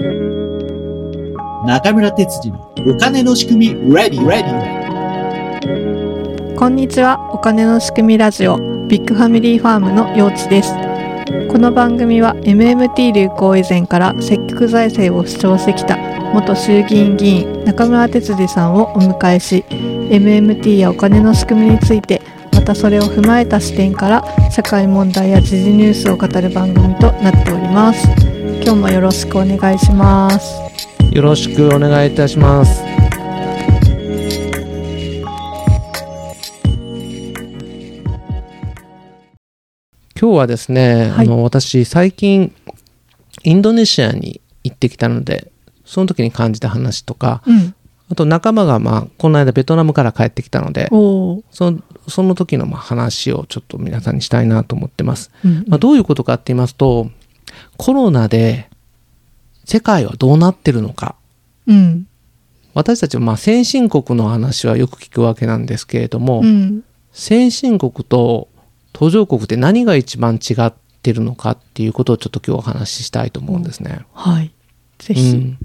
中村哲次のお金の仕組み Ready Ready こんにちは。お金の仕組みラジオビッグファミリーファームのようちです。この番組は MMT 流行以前から積極財政を主張してきた元衆議院議員中村哲次さんをお迎えし MMT やお金の仕組みについてまたそれを踏まえた視点から社会問題や時事ニュースを語る番組となっております。今日もよろしくお願いします。よろしくお願いいたします。今日はですね、はい。あの私最近インドネシアに行ってきたのでその時に感じた話とかうん。あと仲間がまあこの間ベトナムから帰ってきたのでそのその時のまあ話をちょっと皆さんにしたいなと思ってます。うん。まあ、どういうことかって言いますとコロナで世界はどうなってるのか。うん。私たちはまあ先進国の話はよく聞くわけなんですけれども、うん。先進国と途上国って何が一番違ってるのかっていうことをちょっと今日お話ししたいと思うんですね。はい。ぜうひ、ん。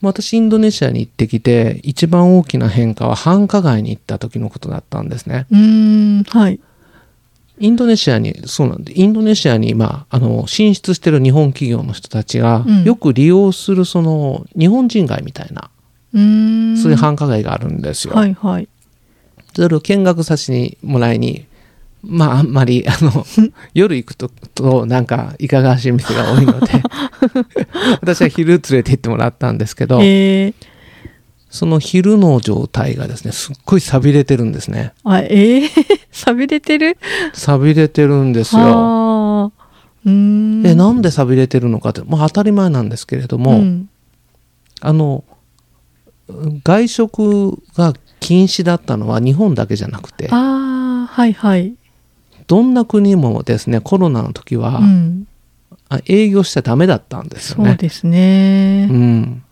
まあ私インドネシアに行ってきて一番大きな変化は繁華街に行った時のことだったんですね。うーん。はいインドネシアにそうなんでインドネシアに、まあ、あの進出してる日本企業の人たちがうん。よく利用するその日本人街みたいな、うそういう繁華街があるんですよ。はいはい。それを見学させてもらいに、まああんまり、あの、夜行くと、となんか、いかがわしい店が多いので、私は昼連れて行ってもらったんですけど、えー、その昼の状態がですね、すっごい錆びれてるんですね。あえー、錆びれてる？錆びれてるんですよ。うーん。え、なんで錆びれてるのかって、まあ当たり前なんですけれども、うん。あの、外食が禁止だったのは日本だけじゃなくて、ああはいはい、どんな国もですね、コロナの時は、うん、あ営業しちゃダメだったんですよね。そうですね、うん、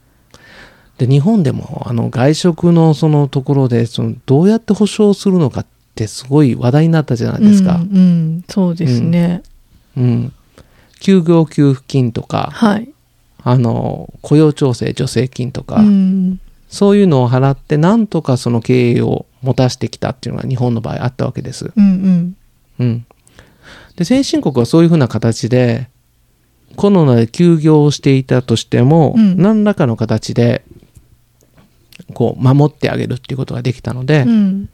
で日本でもあの外食のそのところでそのどうやって保証するのかってすごい話題になったじゃないですか。うん、うんそうですね、うん。休業給付金とかはい、あの雇用調整助成金とか、うん、そういうのを払ってなんとかその経営を持たせてきたっていうのが日本の場合あったわけです。うんうん。うん、で先進国はそういうふうな形でコロナで休業をしていたとしても、うん。何らかの形でこう守ってあげるっていうことができたので、うん。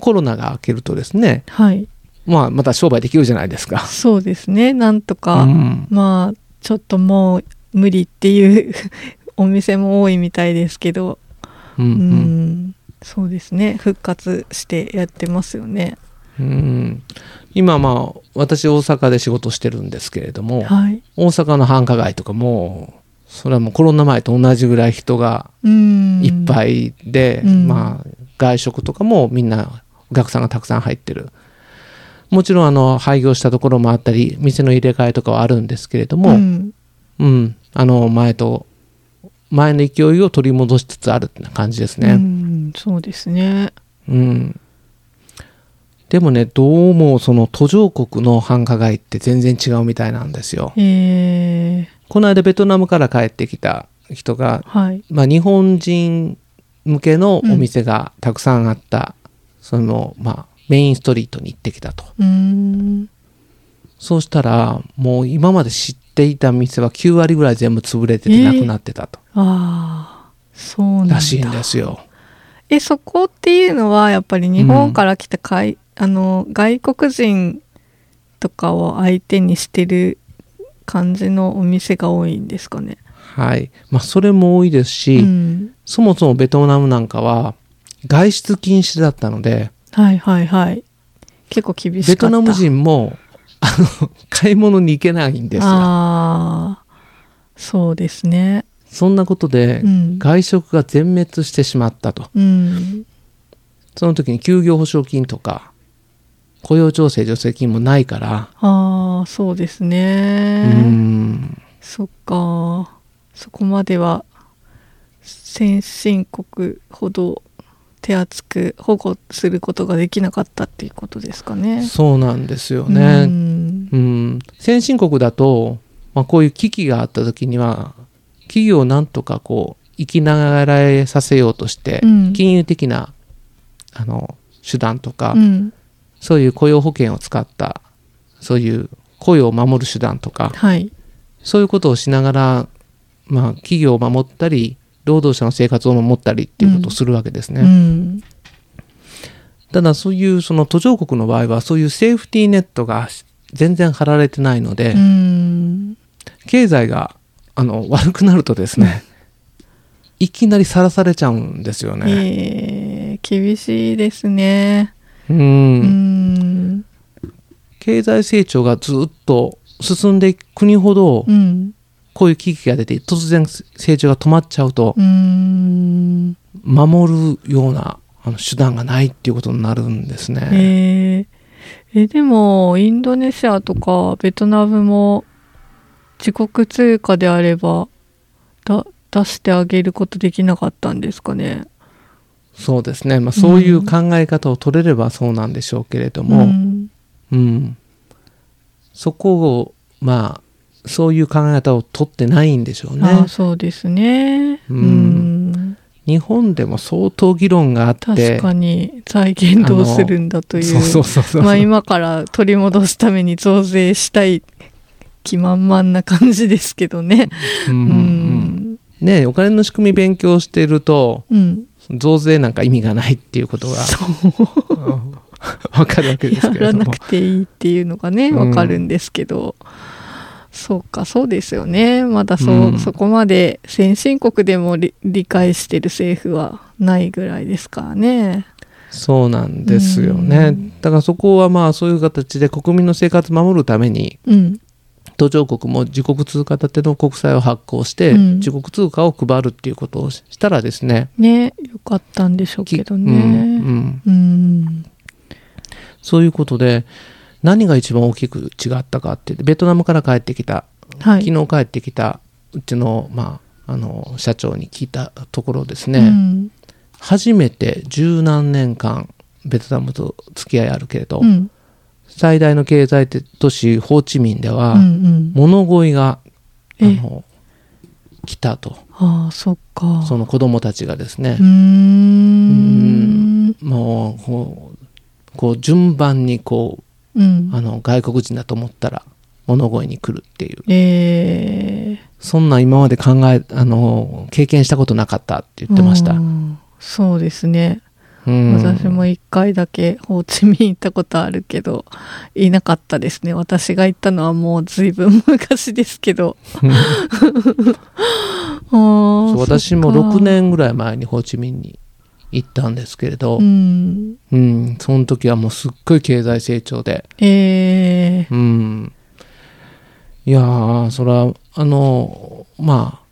コロナが明けるとですね、はい。まあ、また商売できるじゃないですか。そうですね。なんとか、うん。まあちょっともう無理っていう お店も多いみたいですけどうんううん。んそうですね。復活してやってますよね。うん。今まあ私大阪で仕事してるんですけれども、はい。大阪の繁華街とかもうそれはもうコロナ前と同じぐらい人がうん。いっぱいで、うん。まあ外食とかもみんなお客さんがたくさん入ってる。もちろんあの廃業したところもあったり店の入れ替えとかはあるんですけれども、うん。うん、あの前と前の勢いを取り戻しつつあるってな感じですうね。ん。そうですね。うん。でもね、どうもその途上国の繁華街って全然違うみたいなんですよ。えー、この間ベトナムから帰ってきた人が、はいまあ日本人向けのお店がたくさんあった、そのまあメインストリートに行ってきたと。うーんそうしたら、もう今まで知っていた店は9割ぐらい全部潰れててえーなくなってたと。ああそうなんだらしいんですよ。えそこっていうのはやっぱり日本から来たかい、あの外国人とかを相手にしてる感じのお店が多いんですかね。はい。まあそれも多いですし、うん、そもそもベトナムなんかは外出禁止だったので、はいはいはい。結構厳しかった。ベトナム人も、あの、買い物に行けないんですよ。ああそうですね。そんなことでう、ん。外食が全滅してしまったと。うん。その時に休業保証金とか、雇用調整助成金もないから、ああそうですうね。ん、そっか。そこまでは先進国ほど手厚く保護することができなかったっていうことですかね。そうなんですようね。んうん、先進国だと、まあ、こういう危機があった時には企業をなんとかこう生きながらえさせようとして、うん金融的なあの手段とか、うん。そういう雇用保険を使ったそういう雇用を守る手段とかはい。そういうことをしながら、まあ、企業を守ったり労働者の生活を守ったりっていうことをするわけですね。うん。ただそういうその途上国の場合はそういうセーフティーネットが全然張られてないので、うん。経済があの悪くなるとですね いきなりさらされちゃうんですよね。えー、厳しいですね。うんうん。経済成長がずっと進んでいく国ほどうん。こういう危機が出て突然成長が止まっちゃうとうん。守るようなあの手段がないっていうことになるんですね。えー、え、でも、インドネシアとかベトナムも自国通貨であれば、だ、出してあげることできなかったんですかね？そうですね、まあ、そういう考え方を取れればそうなんでしょうけれども、ん、うん、そこをまあそういう考え方を取ってないんでしょうね。ああ、そうですね。うん。うん。日本でも相当議論があって確かに財源どうするんだという。今から取り戻すために増税したい気満々な感じですけどね。うん。ううん。ん。ねお金の仕組み勉強してるとうん。増税なんか意味がないっていうことがうんわかるわけですやらけれどもなくていいっていうのがね、うんわかるんですけど。そうか、そうですよね。まだそう、うんそこまで先進国でも理理解してる政府はないぐらいですからね。そうなんですよね、うんだからそこはまあそういう形で国民の生活を守るためにうん。途上国も自国通貨建ての国債を発行して、うん自国通貨を配るっていうことをしたらですねね、よかったんでしょうけどうんうね。んうん。そういうことで何が一番大きく違ったかってベトナムから帰ってきたはい。昨日帰ってきたうちの,、まあ、あの社長に聞いたところですね、うん。初めて十何年間ベトナムと付き合いあるけれど、うん。最大の経済都市ホーチミンでは。物乞いがあえの来たとああ、そっか。その子供たちがですねうー、ん。もうこうこう順番にこうんう。あの外国人だと思ったら物乞いに来るっていうええそんな今まで考えあの経験したことなかったって言ってました、うんそうですね。うん。私も一回だけホーチミン行ったことあるけど、いなかったですね。私が行ったのはもう随分昔ですけど。私もそっか。6年ぐらい前にホーチミンに行ったんですけれど。う、ん。うん、その時はもうすっごい経済成長で、ええうん、いやーそれはあのまあ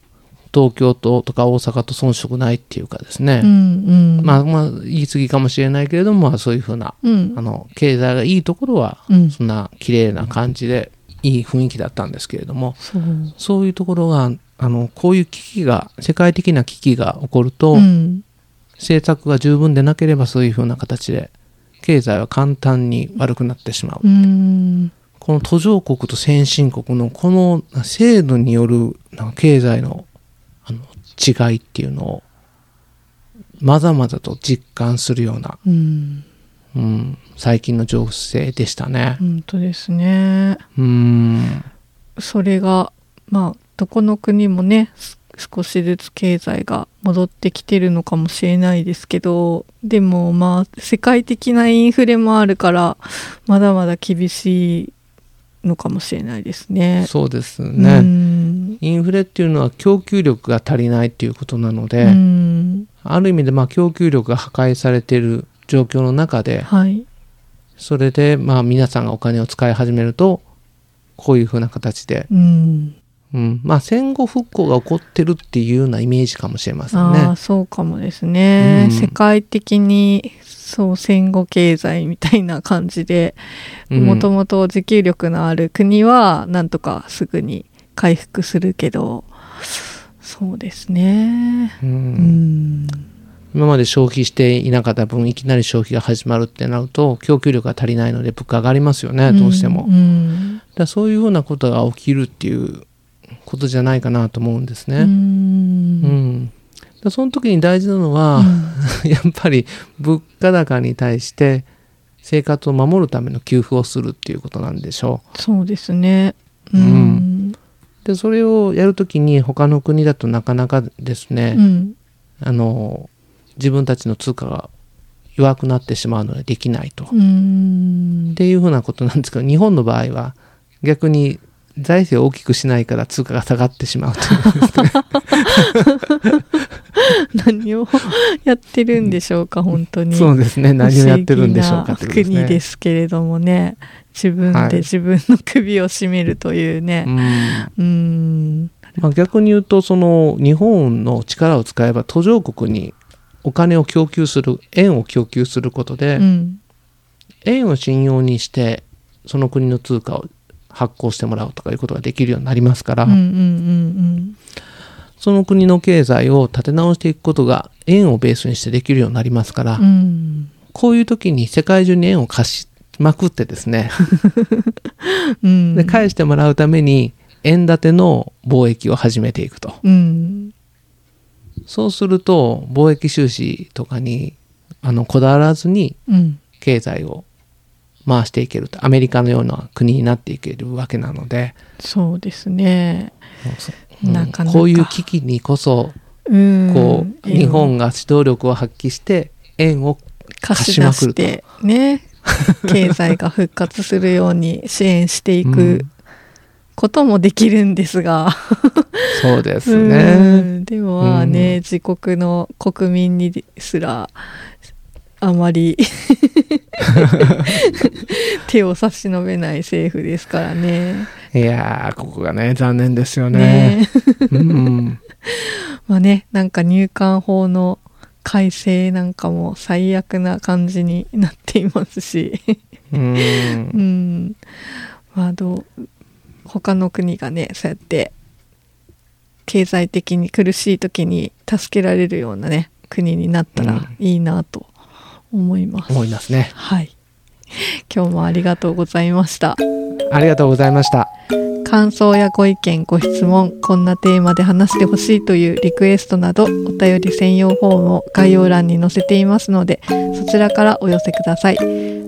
東京都とか大阪と遜色ないっていうかですね、うんうん。まあまあ言い過ぎかもしれないけれども、まあ、そういうふうなうんあ。の経済がいいところはうん。そんな綺麗な感じでいい雰囲気だったんですけれどもそう。そういうところがあのこういう危機が世界的な危機が起こると、うん。政策が十分でなければそういうふうな形で経済は簡単に悪くなってしまう、うん。この途上国と先進国のこの制度による経済のあの違いっていうのをまざまざと実感するような、うん。うん、最近の情勢でしたね。本当ですね。うんそれがまあどこの国もねす少しずつ経済が戻ってきてるのかもしれないですけどでもまあ世界的なインフレもあるからまだまだ厳しいのかもしれないですね。そうですうね。んインフレっていうのは供給力が足りないっていうことなので、うんある意味でまあ供給力が破壊されている状況の中で、はい。それでまあ皆さんがお金を使い始めるとこういうふうな形で、うん。うん、まあ戦後復興が起こってるっていうようなイメージかもしれませんああね。そうかもですね、うん世界的にそう戦後経済みたいな感じでうんもともと持久力のある国はなんとかすぐに回復するけどそうですね。ううん。ん今まで消費していなかった分いきなり消費が始まるってなると供給力が足りないので物価上がりますよねどうしても。うん。だからそういうふうなことが起きるっていうことじゃないかなと思うんですね。うーん。うん。でその時に大事なのは、やっぱり物価高に対して生活を守るための給付をするっていうことなんでしょそうですね。ううんん。でそれをやる時に他の国だとなかなかですね、うん。あの自分たちの通貨が弱くなってしまうのでできないと。っていうふうなことなんですけど日本の場合は逆に財政を大きくしないから通貨が下がってしまうというですね何をやってるんでしょうか、本当に。そうですね何をやってるんでしょうかね。国ですけれどもね、自分はいで自分の首を絞めるというねう。んうーん。まあ、逆に言うとその日本の力を使えば途上国にお金を供給する円を供給することで、うん。円を信用にしてその国の通貨を発行してもらうとかいうことができるようになりますから、うんうんうんその国の経済を立て直していくことが円をベースにしてできるようになりますから、うん。うん。こういう時に世界中に円を貸しまくってですね、うん。で返してもらうために円建ての貿易を始めていくと。うん。そうすると貿易収支とかにあのこだわらずにうん。経済を回していけるとアメリカのような国になっていけるわけなので、そうですね。うんなかなかこういう危機にこそうん。こう、日本が指導力を発揮して円を貸し出して、ね。経済が復活するように支援していうくんこともできるんですが。そうですうね。んでもまあね、うん自国の国民にすらあまり 手を差し伸べない政府ですからね。いやーここがね残念ですよね。ねうん、まあねなんか入管法の改正なんかも最悪な感じになっていますし、うんうん、まあどう他の国がねそうやって経済的に苦しい時に助けられるようなね国になったらうんいいなと思います。思いますね。はい。今日もありがとうございました。ありがとうございました。感想やご意見、ご質問、こんなテーマで話してほしいというリクエストなど、お便り専用フォームを概要欄に載せていますので、そちらからお寄せください。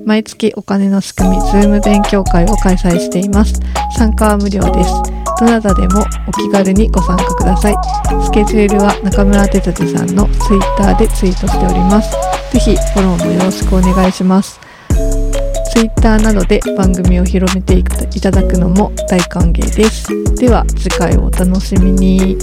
毎月お金の仕組み、 Zoom勉強会を開催しています。参加は無料です。どなたでもお気軽にご参加ください。スケジュールは中村哲司さんのツイッターでツイートしております。ぜひフォローもよろしくお願いします。Twitter などで番組を広めていただくのも大歓迎です。では次回をお楽しみに。